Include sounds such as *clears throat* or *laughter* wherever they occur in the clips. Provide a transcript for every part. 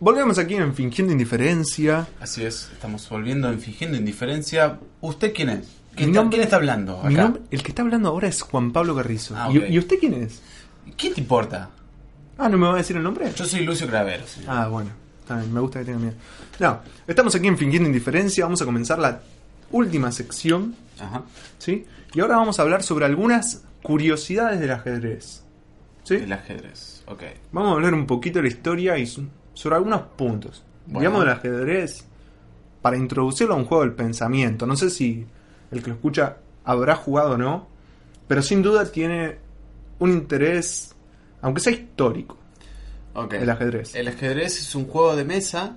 Volvemos aquí en Fingiendo Indiferencia. Así es, estamos volviendo en Fingiendo Indiferencia. ¿Usted quién es? ¿Quién, está, quién está hablando acá? nombre- el que está hablando ahora es Juan Pablo Carrizo. Ah, ¿Y- ok. ¿Y, usted quién es? ¿Qué te importa? Ah, ¿no me va a decir el nombre? Yo soy Lucio Cravero, señor. Ah, bueno. Bien, me gusta que tenga miedo. No, estamos aquí en Fingiendo Indiferencia. Vamos a comenzar la última sección. Ajá. ¿Sí? Y ahora vamos a hablar sobre algunas curiosidades del ajedrez. ¿Sí? El ajedrez, ok. Vamos a hablar un poquito de la historia y sobre algunos puntos. Bueno. Digamos del ajedrez para introducirlo a un juego del pensamiento. No sé si el que lo escucha habrá jugado o no, pero sin duda tiene un interés, aunque sea histórico, el ajedrez. El ajedrez es un juego de mesa.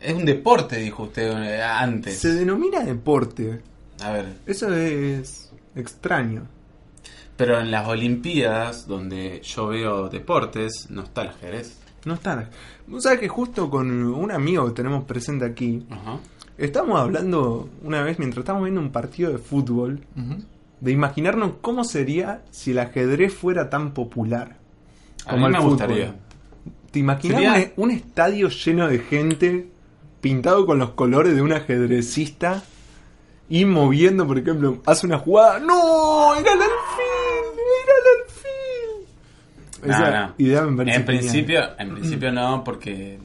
Es un deporte, dijo usted eh, antes. Se denomina deporte. A ver, Eso es extraño. pero en las Olimpiadas, donde yo veo deportes, no está el ajedrez. No está. Vos sabés que justo con un amigo que tenemos presente aquí, Ajá. Estamos hablando una vez mientras estábamos viendo un partido de fútbol de imaginarnos cómo sería si el ajedrez fuera tan popular. A mí me gustaría. ¿Te imaginas Sería- un, un estadio lleno de gente pintado con los colores de un ajedrecista y moviendo, por ejemplo, hace una jugada? ¡No! ¡Era el alfil! ¡Era No, no. idea me parece En genial. principio, en principio no, porque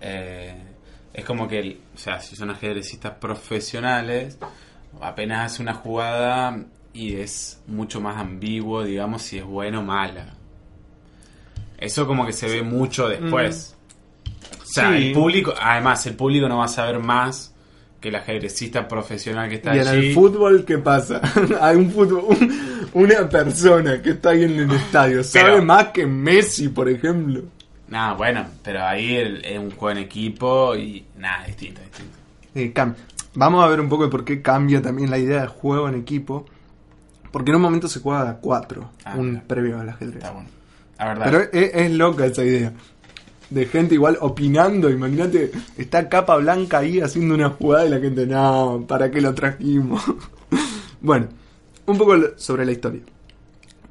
eh, es como que, el- o sea, si son ajedrecistas profesionales, apenas hace una jugada y es mucho más ambiguo, digamos, si es buena o mala. Eso como que se ve mucho después. O sea, Mm. Sí. el público, además, el público no va a saber más que el ajedrecista profesional que está Y en allí. el fútbol, ¿qué pasa? *laughs* Hay un fútbol, un- una persona que está ahí en el *laughs* estadio, sabe Pero- más que Messi, por ejemplo. Nada, bueno, pero ahí es un juego en equipo y nada, distinto, distinto. Eh, Vamos a ver un poco de por qué cambia también la idea de juego en equipo. Porque en un momento se juega a cuatro, Ah, un previo al ajedrez. Está bueno. La verdad. Pero es, es loca esa idea. De gente igual opinando, imagínate, está capa blanca ahí haciendo una jugada y la gente, no, ¿para qué lo trajimos? *laughs* bueno, un poco sobre la historia.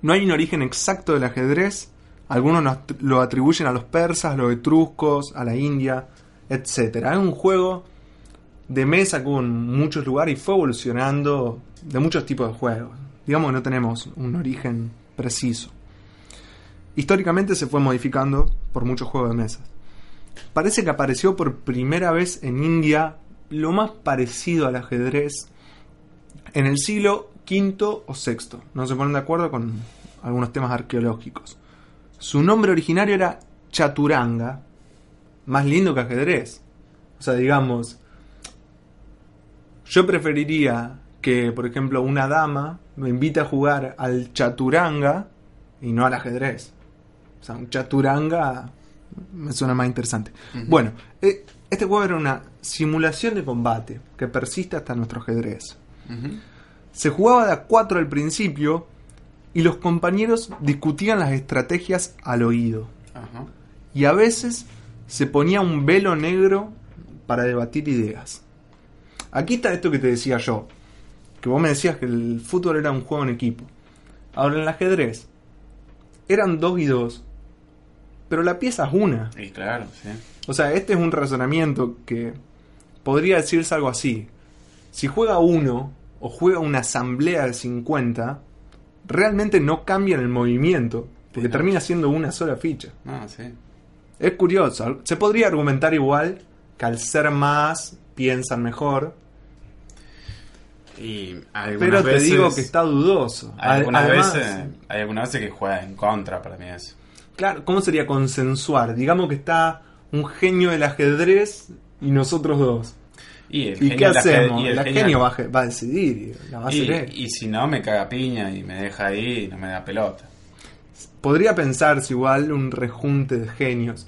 No hay un origen exacto del ajedrez, algunos nos- lo atribuyen a los persas, los etruscos, a la India, etc. Es un juego de mesa que hubo en muchos lugares y fue evolucionando de muchos tipos de juegos. Digamos que no tenemos un origen preciso históricamente se fue modificando por muchos juegos de mesa. Parece que apareció por primera vez en India lo más parecido al ajedrez en el siglo V o VI. No se ponen de acuerdo con algunos temas arqueológicos. Su nombre originario era Chaturanga, más lindo que ajedrez. O sea, digamos, yo preferiría que, por ejemplo, una dama me invite a jugar al Chaturanga y no al ajedrez. O sea, un Chaturanga me suena más interesante. Bueno, eh, este juego era una simulación de combate que persiste hasta nuestro ajedrez. Se jugaba de a cuatro al principio y los compañeros discutían las estrategias al oído. Y a veces se ponía un velo negro para debatir ideas. Aquí está esto que te decía yo, que vos me decías que el fútbol era un juego en equipo. Ahora en el ajedrez eran dos y dos, pero la pieza es una. Y claro, sí. O sea, este es un razonamiento que podría decirse algo así. Si juega uno o juega una asamblea de 50, realmente no cambian el movimiento, porque Sí, no. termina siendo una sola ficha. No, sí. Es curioso, se podría argumentar igual que al ser más piensan mejor, Y algunas pero te veces, digo que está dudoso. hay algunas Además, veces, hay algunas veces que juega en contra para mí eso. Claro, ¿cómo sería consensuar? Digamos que está un genio del ajedrez y nosotros dos. Y, el ¿Y genio qué hacemos? y El, el genio va a, va a decidir, y la va a hacer y, él. y si no, me caga piña y me deja ahí y no me da pelota. Podría pensarse igual un rejunte de genios.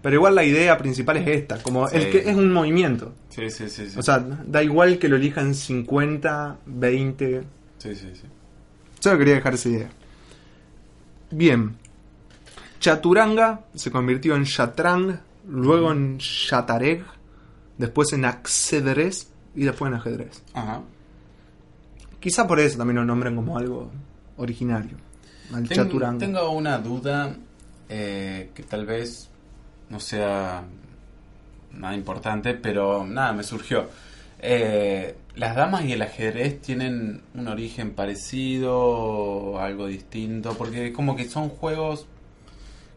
Pero igual la idea principal es esta, como Sí. el que es un movimiento. Sí, sí, sí. sí. O sea, da igual que lo elijan 50, 20. sí, sí, sí. Solo quería dejar esa idea. Bien. Chaturanga se convirtió en Shatrang, luego en Shatareg, después en Ajedrez y después en ajedrez. Ajá. Quizá por eso también lo nombran como algo originario. Al Ten- Chaturanga. tengo una duda eh, que tal vez no sea nada importante, pero nada, me surgió. Eh, ¿Las damas y el ajedrez tienen un origen parecido algo distinto? Porque como que son juegos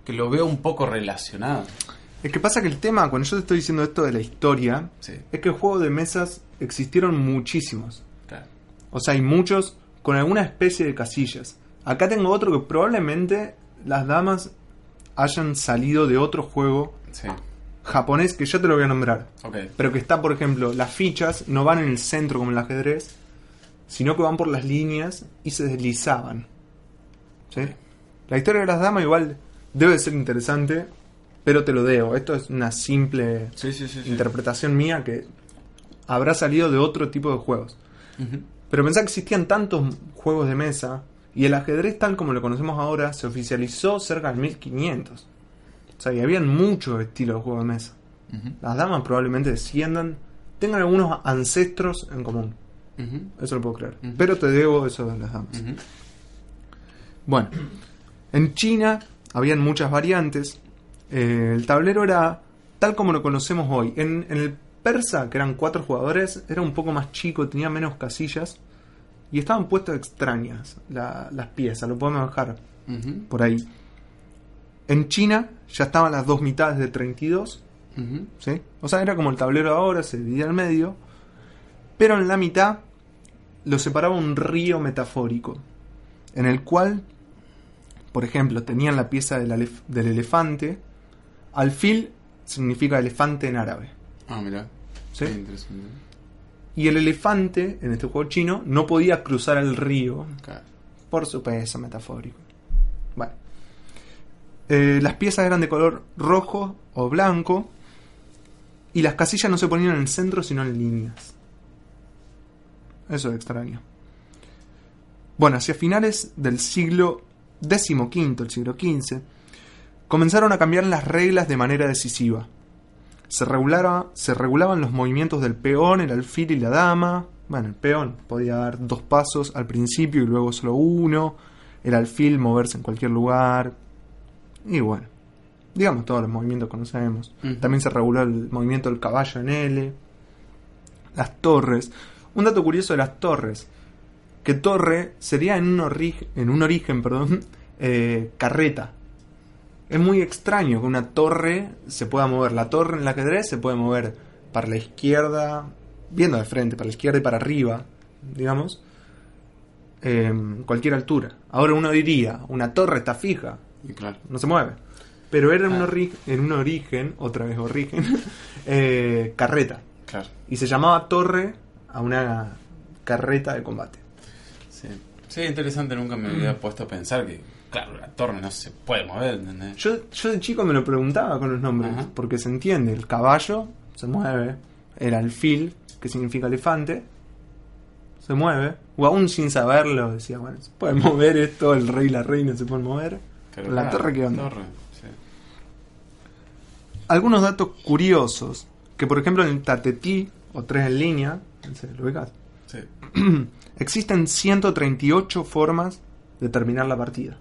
que los veo un poco relacionados. Es que pasa que el tema, cuando yo te estoy diciendo esto de la historia, Sí, es que juegos de mesas existieron muchísimos. claro. O sea, hay muchos con alguna especie de casillas. Acá tengo otro que probablemente las damas hayan salido de otro juego Sí, japonés que ya te lo voy a nombrar. Pero que está, por ejemplo, las fichas no van en el centro como en el ajedrez, sino que van por las líneas y se deslizaban. ¿Sí? La historia de las damas igual debe ser interesante, pero te lo debo. Esto es una simple Sí, sí, sí. sí. interpretación mía que habrá salido de otro tipo de juegos. Pero pensá que existían tantos juegos de mesa y el ajedrez tal como lo conocemos ahora se oficializó cerca del 1500. O sea, y habían muchos estilos de juegos de mesa. Las damas probablemente desciendan, tengan algunos ancestros en común. Eso lo puedo creer. Pero te debo eso de las damas. Bueno, en China habían muchas variantes. Eh, el tablero era tal como lo conocemos hoy. En, en el persa, que eran cuatro jugadores, era un poco más chico, tenía menos casillas. Y estaban puestas extrañas la- las piezas, lo podemos dejar por ahí. En China ya estaban las dos mitades de 32, Ujú. ¿sí? O sea, era como el tablero ahora, se dividía al medio. Pero en la mitad lo separaba un río metafórico, en el cual, por ejemplo, tenían la pieza del, alef- del elefante. Alfil significa elefante en árabe. Ah, mira. ¿sí? Qué interesante. Y el elefante, en este juego chino, no podía cruzar el río por su peso metafórico. Bueno. Eh, las piezas eran de color rojo o blanco y las casillas no se ponían en el centro sino en líneas. Eso es extraño. Bueno, hacia finales del siglo XV, el siglo XV, comenzaron a cambiar las reglas de manera decisiva. Se, regulara- se regulaban los movimientos del peón, el alfil y la dama. Bueno, el peón podía dar dos pasos al principio y luego solo uno. El alfil moverse en cualquier lugar. Y bueno, digamos todos los movimientos que conocemos. Ujú. También se reguló el movimiento del caballo en L. Las torres. Un dato curioso de las torres. Que torre sería en un, ori- en un origen, perdón, *laughs* eh, carreta. Es muy extraño que una torre se pueda mover. La torre en el ajedrez se puede mover para la izquierda, viendo de frente, para la izquierda y para arriba, digamos, en cualquier altura. Ahora uno diría, una torre está fija, Y claro. no se mueve. Pero era en, un, en un origen, otra vez origen, *laughs* eh, carreta. Claro. Y se llamaba torre a una carreta de combate. Sí. Interesante. Nunca me había puesto a pensar que, claro, la torre no se puede mover, ¿entendés? Yo, yo de chico me lo preguntaba con los nombres, Ajá. porque se entiende, el caballo se mueve, el alfil, que significa elefante, se mueve, o aún sin saberlo, decía, bueno, se puede *laughs* mover esto, el rey y la reina se pueden mover. Pero la claro, torre que onda. torre, sí. Algunos datos curiosos, que por ejemplo en el tatetí, o tres en línea, ¿lo ubicás? Sí. *clears throat* Existen 138 formas de terminar la partida.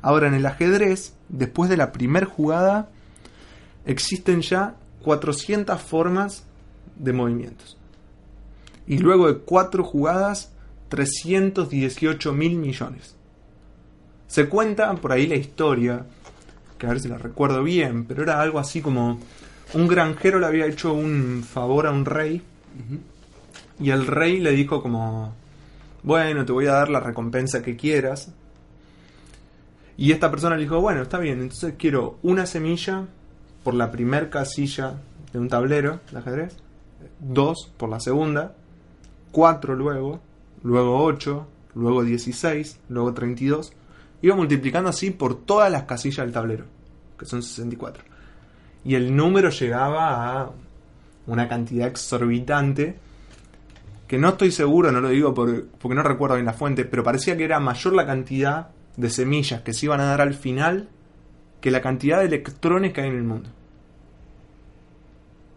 Ahora, en el ajedrez, después de la primer jugada, existen ya 400 formas de movimientos. Y luego de cuatro jugadas, 318 mil millones. Se cuenta por ahí la historia, que a ver si la recuerdo bien, pero era algo así como un granjero le había hecho un favor a un rey. Y el rey le dijo como, bueno, te voy a dar la recompensa que quieras. Y esta persona le dijo, bueno, está bien, entonces quiero una semilla por la primer casilla de un tablero de ajedrez, dos por la segunda, cuatro luego, luego ocho, luego 16, luego 32. Iba multiplicando así por todas las casillas del tablero, que son 64. Y el número llegaba a una cantidad exorbitante que no estoy seguro, no lo digo por- porque no recuerdo bien la fuente, pero parecía que era mayor la cantidad de semillas que se iban a dar al final que la cantidad de electrones que hay en el mundo.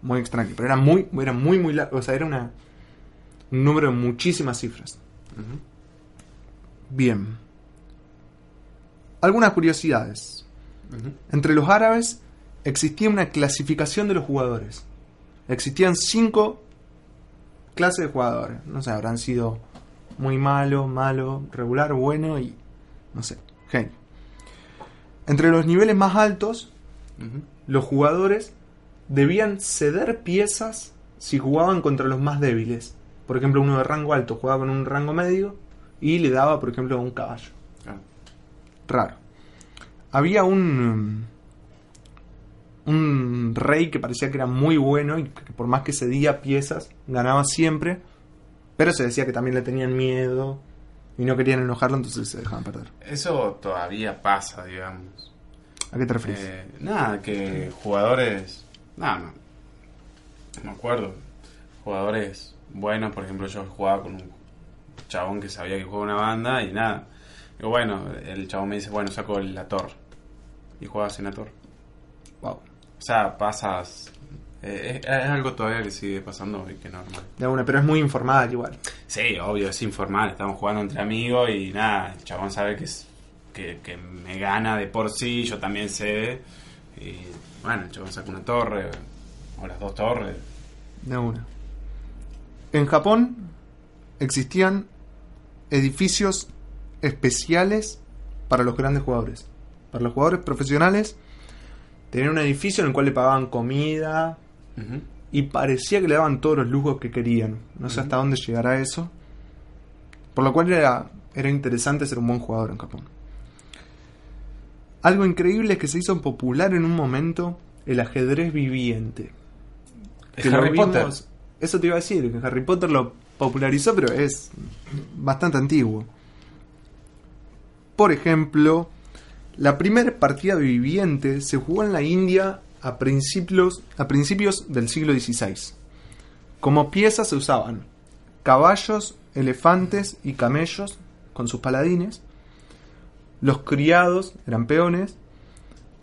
Muy extraño, pero era muy, era muy, muy largo, o sea, era una, un número de muchísimas cifras. Bien. Algunas curiosidades. Entre los árabes existía una clasificación de los jugadores. Existían cinco clases de jugadores. No sé, habrán sido muy malo, malo, regular, bueno y no sé, genio. Entre los niveles más altos, los jugadores debían ceder piezas si jugaban contra los más débiles. Por ejemplo, uno de rango alto jugaba con un rango medio y le daba, por ejemplo, a un caballo. Claro. Raro. Había un un rey que parecía que era muy bueno y que por más que cedía piezas ganaba siempre, pero se decía que también le tenían miedo y no querían enojarlo, entonces se dejaban perder. Eso todavía pasa, digamos. ¿A qué te refieres? Eh, nada, que jugadores. Nada, no. No me acuerdo. Jugadores buenos, por ejemplo, yo jugaba con un chabón que sabía que jugaba una banda y nada. Digo, bueno, el chabón me dice, bueno, saco la torre. Y jugabas en la torre. O sea, pasas. eh, es, es algo todavía que sigue pasando y que normal. De una, pero es muy informal igual. Sí, obvio, es informal. Estamos jugando entre amigos y nada, el chabón sabe que, es, que, que me gana de por sí, yo también sé. Y bueno, el chabón saca una torre o las dos torres. De una. En Japón existían edificios especiales para los grandes jugadores. Para los jugadores profesionales tenían un edificio en el cual le pagaban comida y parecía que le daban todos los lujos que querían. No sé hasta dónde llegará eso. Por lo cual era, era interesante ser un buen jugador en Japón. Algo increíble es que se hizo popular en un momento el ajedrez viviente. Es Que lo Harry Potter. Eso te iba a decir, que Harry Potter lo popularizó, pero es bastante antiguo. Por ejemplo, la primera partida viviente se jugó en la India a principios, a principios del siglo XVI. Como piezas se usaban caballos, elefantes y camellos con sus paladines. Los criados eran peones.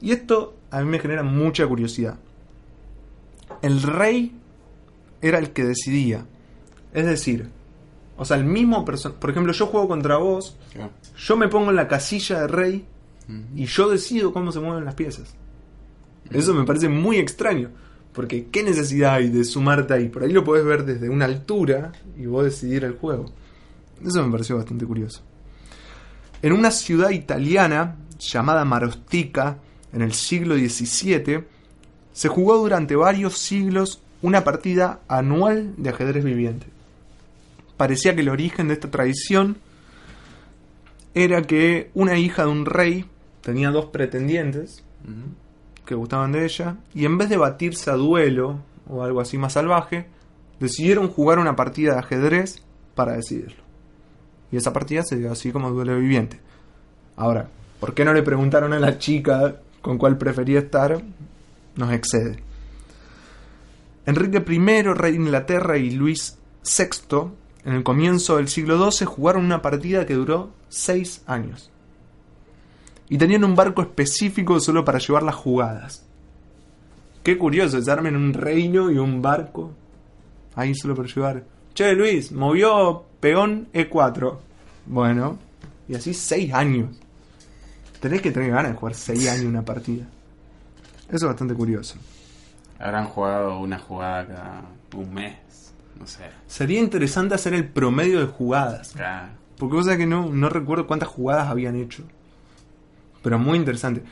Y esto a mí me genera mucha curiosidad. El rey era el que decidía. Es decir, o sea, el mismo personaje. Por ejemplo, yo juego contra vos, Claro. yo me pongo en la casilla de rey Y yo decido cómo se mueven las piezas. Eso me parece muy extraño. Porque qué necesidad hay de sumarte ahí. Por ahí lo podés ver desde una altura y vos decidir el juego. Eso me pareció bastante curioso. En una ciudad italiana llamada Marostica, en el siglo XVII, se jugó durante varios siglos una partida anual de ajedrez viviente. Parecía que el origen de esta tradición era que una hija de un rey tenía dos pretendientes que gustaban de ella, y en vez de batirse a duelo o algo así más salvaje, decidieron jugar una partida de ajedrez para decidirlo. Y esa partida se dio así como duelo viviente. Ahora, ¿por qué no le preguntaron a la chica con cuál prefería estar? Nos excede. Enrique I, rey de Inglaterra, y Luis VI, en el comienzo del siglo XII, jugaron una partida que duró seis años y tenían un barco específico solo para llevar las jugadas. Qué curioso, se armen un reino y un barco ahí solo para llevar. Che, Luis, movió peón E4. Bueno, y así seis años. Tenés que tener ganas de jugar seis años una partida. Eso es bastante curioso. Habrán jugado una jugada cada un mes. No sé. Sería interesante hacer el promedio de jugadas. Claro. Porque vos sabés que no, no recuerdo cuántas jugadas habían hecho. Pero muy interesante.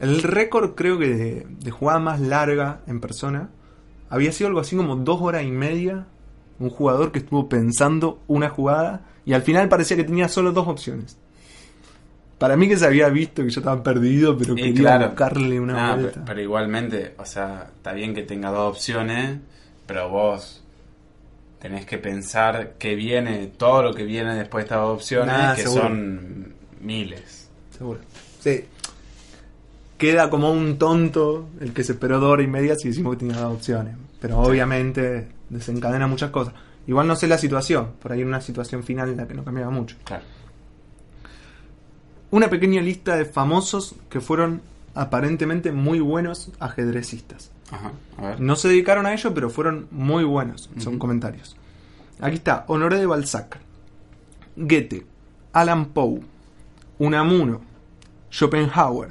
El récord creo que de, de jugada más larga en persona había sido algo así como dos horas y media. Un jugador que estuvo pensando una jugada y al final parecía que tenía solo dos opciones. Para mí que se había visto que yo estaba perdido, pero quería claro. buscarle una Nah, vuelta. pero, pero igualmente, o sea, está bien que tenga dos opciones, pero vos tenés que pensar que viene, todo lo que viene después de estas dos opciones, Nah, que seguro. son miles. Seguro. Sí. Queda como un tonto el que se esperó dos horas y media si decimos que tenía dos opciones. Pero obviamente desencadena muchas cosas. Igual no sé la situación. Por ahí en una situación final en la que no cambiaba mucho. Claro. Una pequeña lista de famosos que fueron aparentemente muy buenos ajedrecistas. Ajá, a ver. No se dedicaron a ello, pero fueron muy buenos. Son comentarios. Aquí está Honoré de Balzac, Goethe, Alan Poe, Unamuno, Schopenhauer,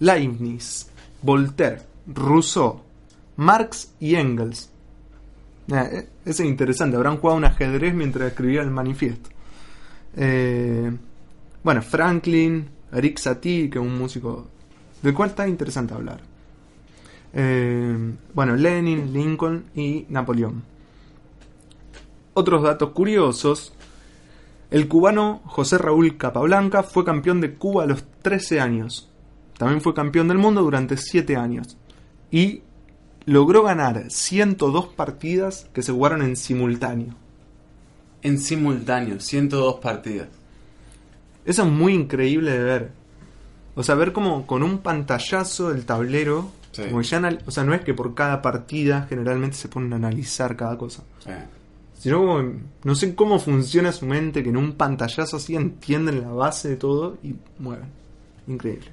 Leibniz, Voltaire, Rousseau, Marx y Engels. Eh, es interesante, habrán jugado un ajedrez mientras escribía el manifiesto. Eh, bueno, Franklin, Eric Satie, que es un músico del cual está interesante hablar. Eh, bueno, Lenin, Lincoln y Napoleón. Otros datos curiosos. El cubano José Raúl Capablanca fue campeón de Cuba a los 13 años. También fue campeón del mundo durante 7 años. Y logró ganar 102 partidas que se jugaron en simultáneo. En simultáneo, 102 partidas. Eso es muy increíble de ver. O sea, ver como con un pantallazo del tablero. Sí. como ya anal- o sea, no es que por cada partida generalmente se ponen a analizar cada cosa. Sí. Sino como, no sé cómo funciona su mente, que en un pantallazo así entienden la base de todo y mueven. Increíble.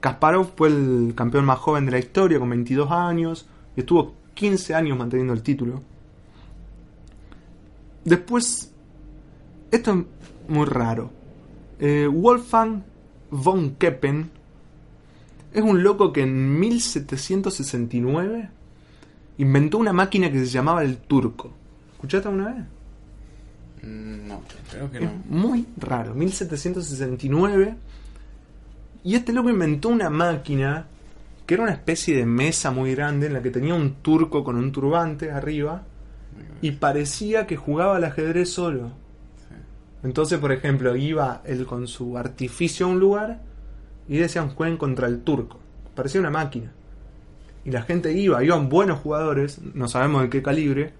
Kasparov fue el campeón más joven de la historia, con 22 años, y estuvo 15 años manteniendo el título. Después, esto es muy raro. Eh, Wolfgang von Keppen es un loco que en 1769 inventó una máquina que se llamaba el turco. ¿Escuchaste alguna vez? Mm, No, creo que Es no. muy raro, 1769. Y este loco inventó una máquina que era una especie de mesa muy grande en la que tenía un turco con un turbante arriba y parecía que jugaba al ajedrez solo. Entonces, por ejemplo, iba él con su artificio a un lugar y decían jueguen contra el turco. Parecía una máquina. Y la gente iba, iban buenos jugadores, no sabemos de qué calibre,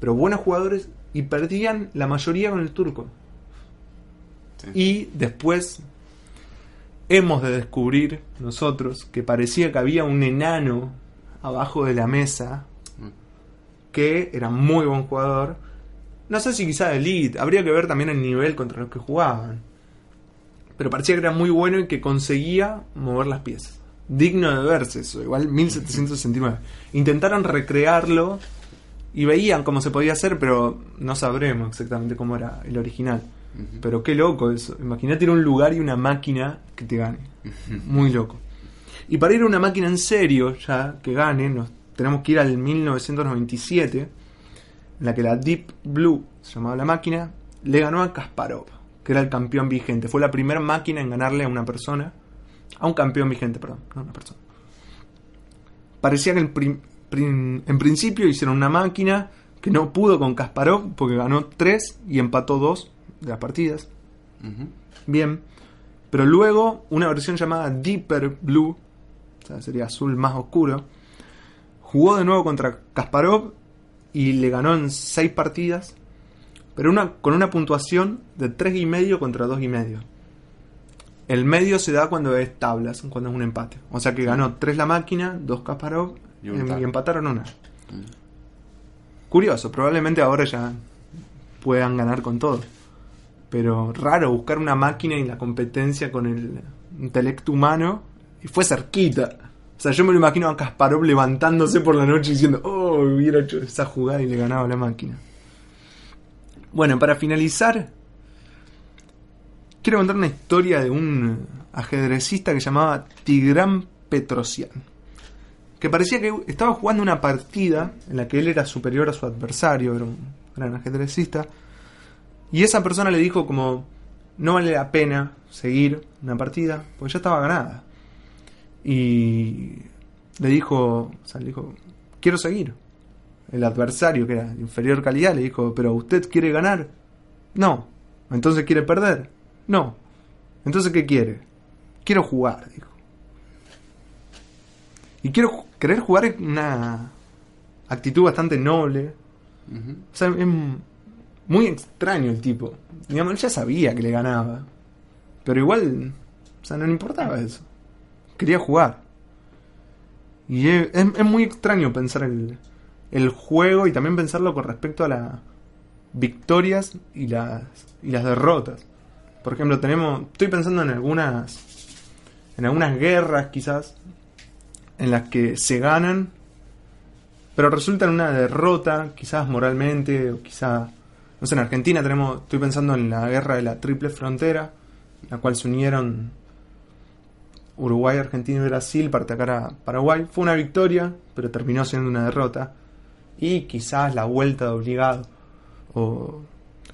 pero buenos jugadores y perdían la mayoría con el turco. Sí. Y después hemos de descubrir nosotros que parecía que había un enano abajo de la mesa Mm. que era muy buen jugador. No sé si quizá de elite, habría que ver también el nivel contra los que jugaban. Pero parecía que era muy bueno y que conseguía mover las piezas. Digno de verse eso, igual 1769. Intentaron recrearlo y veían cómo se podía hacer, pero no sabremos exactamente cómo era el original. Pero qué loco eso. Imagínate ir a un lugar y una máquina que te gane. Muy loco. Y para ir a una máquina en serio, ya que gane, nos tenemos que ir al 1997, en la que la Deep Blue, se llamaba la máquina, le ganó a Kasparov, que era el campeón vigente. Fue la primera máquina en ganarle a una persona, a un campeón vigente, perdón, no a una persona. Parecía que el en principio hicieron una máquina que no pudo con Kasparov porque ganó 3 y empató 2 de las partidas. Bien. Pero luego una versión llamada Deeper Blue, o sea, sería azul más oscuro, jugó de nuevo contra Kasparov y le ganó en 6 partidas, pero una, con una puntuación de 3,5 contra 2,5. El medio se da cuando es tablas, cuando es un empate. O sea que ganó 3 la máquina, 2 Kasparov Y tal. empataron una. Mm. Curioso, probablemente ahora ya puedan ganar con todo. Pero raro buscar una máquina y la competencia con el intelecto humano. Y fue cerquita. O sea, yo me lo imagino a Kasparov levantándose por la noche diciendo, oh, hubiera hecho esa jugada y le ganaba la máquina. Bueno, para finalizar, quiero contar una historia de un ajedrecista que se llamaba Tigran Petrosian. Que parecía que estaba jugando una partida en la que él era superior a su adversario, era un gran ajedrecista. Y esa persona le dijo como, no vale la pena seguir una partida, porque ya estaba ganada. Y le dijo, o sea, le dijo, quiero seguir. El adversario, que era de inferior calidad, le dijo, pero usted quiere ganar. No. Entonces quiere perder. No. Entonces, ¿qué quiere? Quiero jugar, dijo. Y quiero querer jugar una actitud bastante noble. O sea, es muy extraño el tipo. Digamos, él ya sabía que le ganaba. Pero igual, o sea, no le importaba eso. Quería jugar. Y es, es- es muy extraño pensar el, el juego y también pensarlo con respecto a las victorias y las, y las derrotas. Por ejemplo, tenemos. Estoy pensando en algunas. En algunas guerras, quizás. En las que se ganan. Pero resulta en una derrota, quizás moralmente, o quizás. No sé, en Argentina tenemos. Estoy pensando en la guerra de la Triple Frontera. En la cual se unieron. Uruguay, Argentina y Brasil para atacar a Paraguay. Fue una victoria, pero terminó siendo una derrota. Y quizás la vuelta de obligado. O,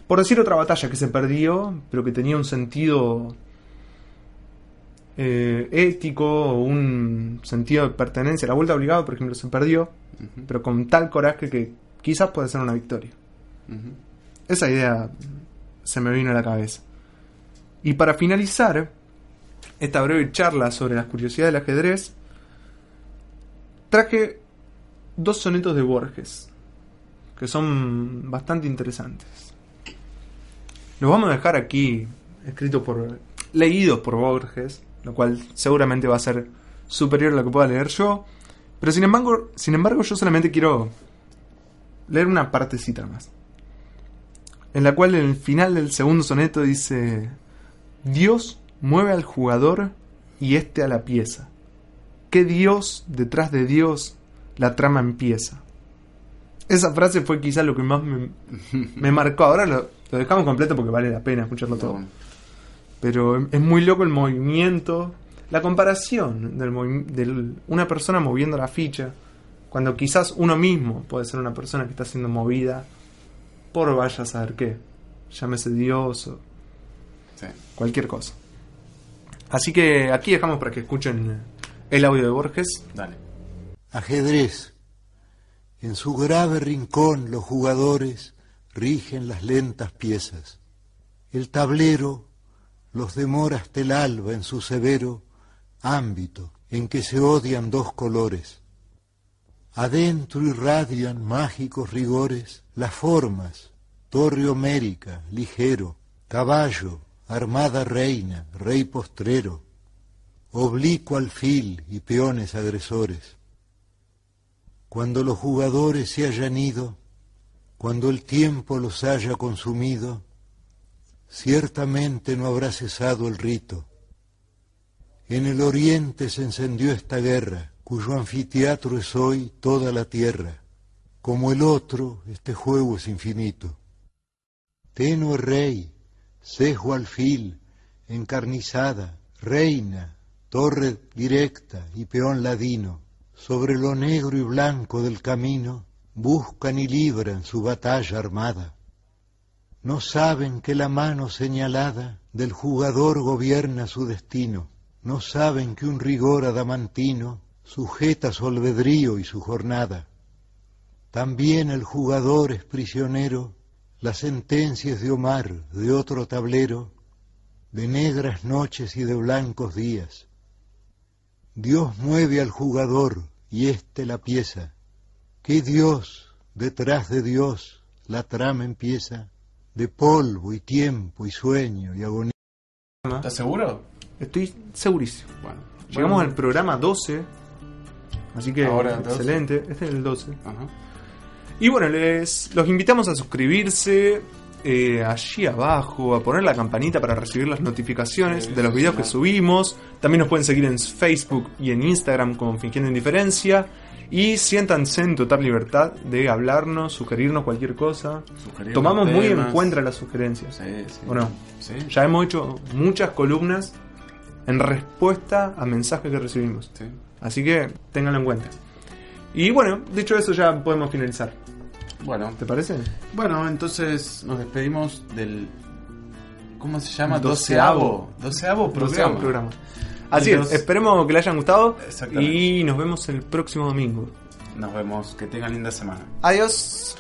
por decir otra batalla que se perdió, pero que tenía un sentido eh, ético o un sentido de pertenencia. La vuelta de obligado, por ejemplo, se perdió, pero con tal coraje que quizás puede ser una victoria. Esa idea se me vino a la cabeza. Y para finalizar esta breve charla sobre las curiosidades del ajedrez, traje dos sonetos de Borges, que son bastante interesantes. Los vamos a dejar aquí, escritos por, leídos por Borges, lo cual seguramente va a ser superior a lo que pueda leer yo. Pero sin embargo, sin embargo yo solamente quiero leer una partecita más en la cual en el final del segundo soneto dice, Dios mueve al jugador y éste a la pieza. ¿Qué Dios detrás de Dios la trama empieza? Esa frase fue quizás lo que más me, me marcó. Ahora lo, lo dejamos completo porque vale la pena escucharlo todo. Pero es muy loco el movimiento, la comparación de una persona moviendo la ficha, cuando quizás uno mismo puede ser una persona que está siendo movida por vaya a saber qué, llámese Dios o sí. cualquier cosa. Así que aquí dejamos para que escuchen el audio de Borges. Dale. Ajedrez. En su grave rincón los jugadores rigen las lentas piezas. El tablero los demora hasta el alba en su severo ámbito en que se odian dos colores. Adentro irradian mágicos rigores las formas, torre homérica, ligero, caballo, armada reina, rey postrero, oblicuo alfil y peones agresores. Cuando los jugadores se hayan ido, cuando el tiempo los haya consumido, ciertamente no habrá cesado el rito. En el oriente se encendió esta guerra, cuyo anfiteatro es hoy toda la tierra. Como el otro, este juego es infinito. Tenue rey, cejo alfil, encarnizada, reina, torre directa y peón ladino, sobre lo negro y blanco del camino, buscan y libran su batalla armada. No saben que la mano señalada del jugador gobierna su destino, no saben que un rigor adamantino sujeta su albedrío y su jornada. También el jugador es prisionero, las sentencias de Omar de otro tablero, de negras noches y de blancos días. Dios mueve al jugador y éste la pieza. ¿Qué Dios detrás de Dios la trama empieza? De polvo y tiempo y sueño y agonía. ¿Estás seguro? Estoy segurísimo. Bueno. Llegamos Bueno. al programa 12, así que Ahora, 12. excelente. Este es el 12. Ajá. Y bueno, les los invitamos a suscribirse eh, allí abajo, a poner la campanita para recibir las notificaciones Sí, de los videos sí. que subimos. También nos pueden seguir en Facebook y en Instagram como Fingiendo Indiferencia. Y siéntanse en total libertad de hablarnos, sugerirnos cualquier cosa. Sugerirnos Tomamos muy en cuenta las sugerencias. Sí, sí. ¿O no? Sí. Ya hemos hecho muchas columnas en respuesta a mensajes que recibimos. sí. Así que ténganlo en cuenta. Y bueno, dicho eso ya podemos finalizar. Bueno, ¿Te parece? Bueno, entonces nos despedimos del. ¿Cómo se llama? Doceavo. Doceavo. Doceavo programa. Doceavo programa. Así es, esperemos que les hayan gustado y nos vemos el próximo domingo. Nos vemos. Que tengan linda semana. Adiós.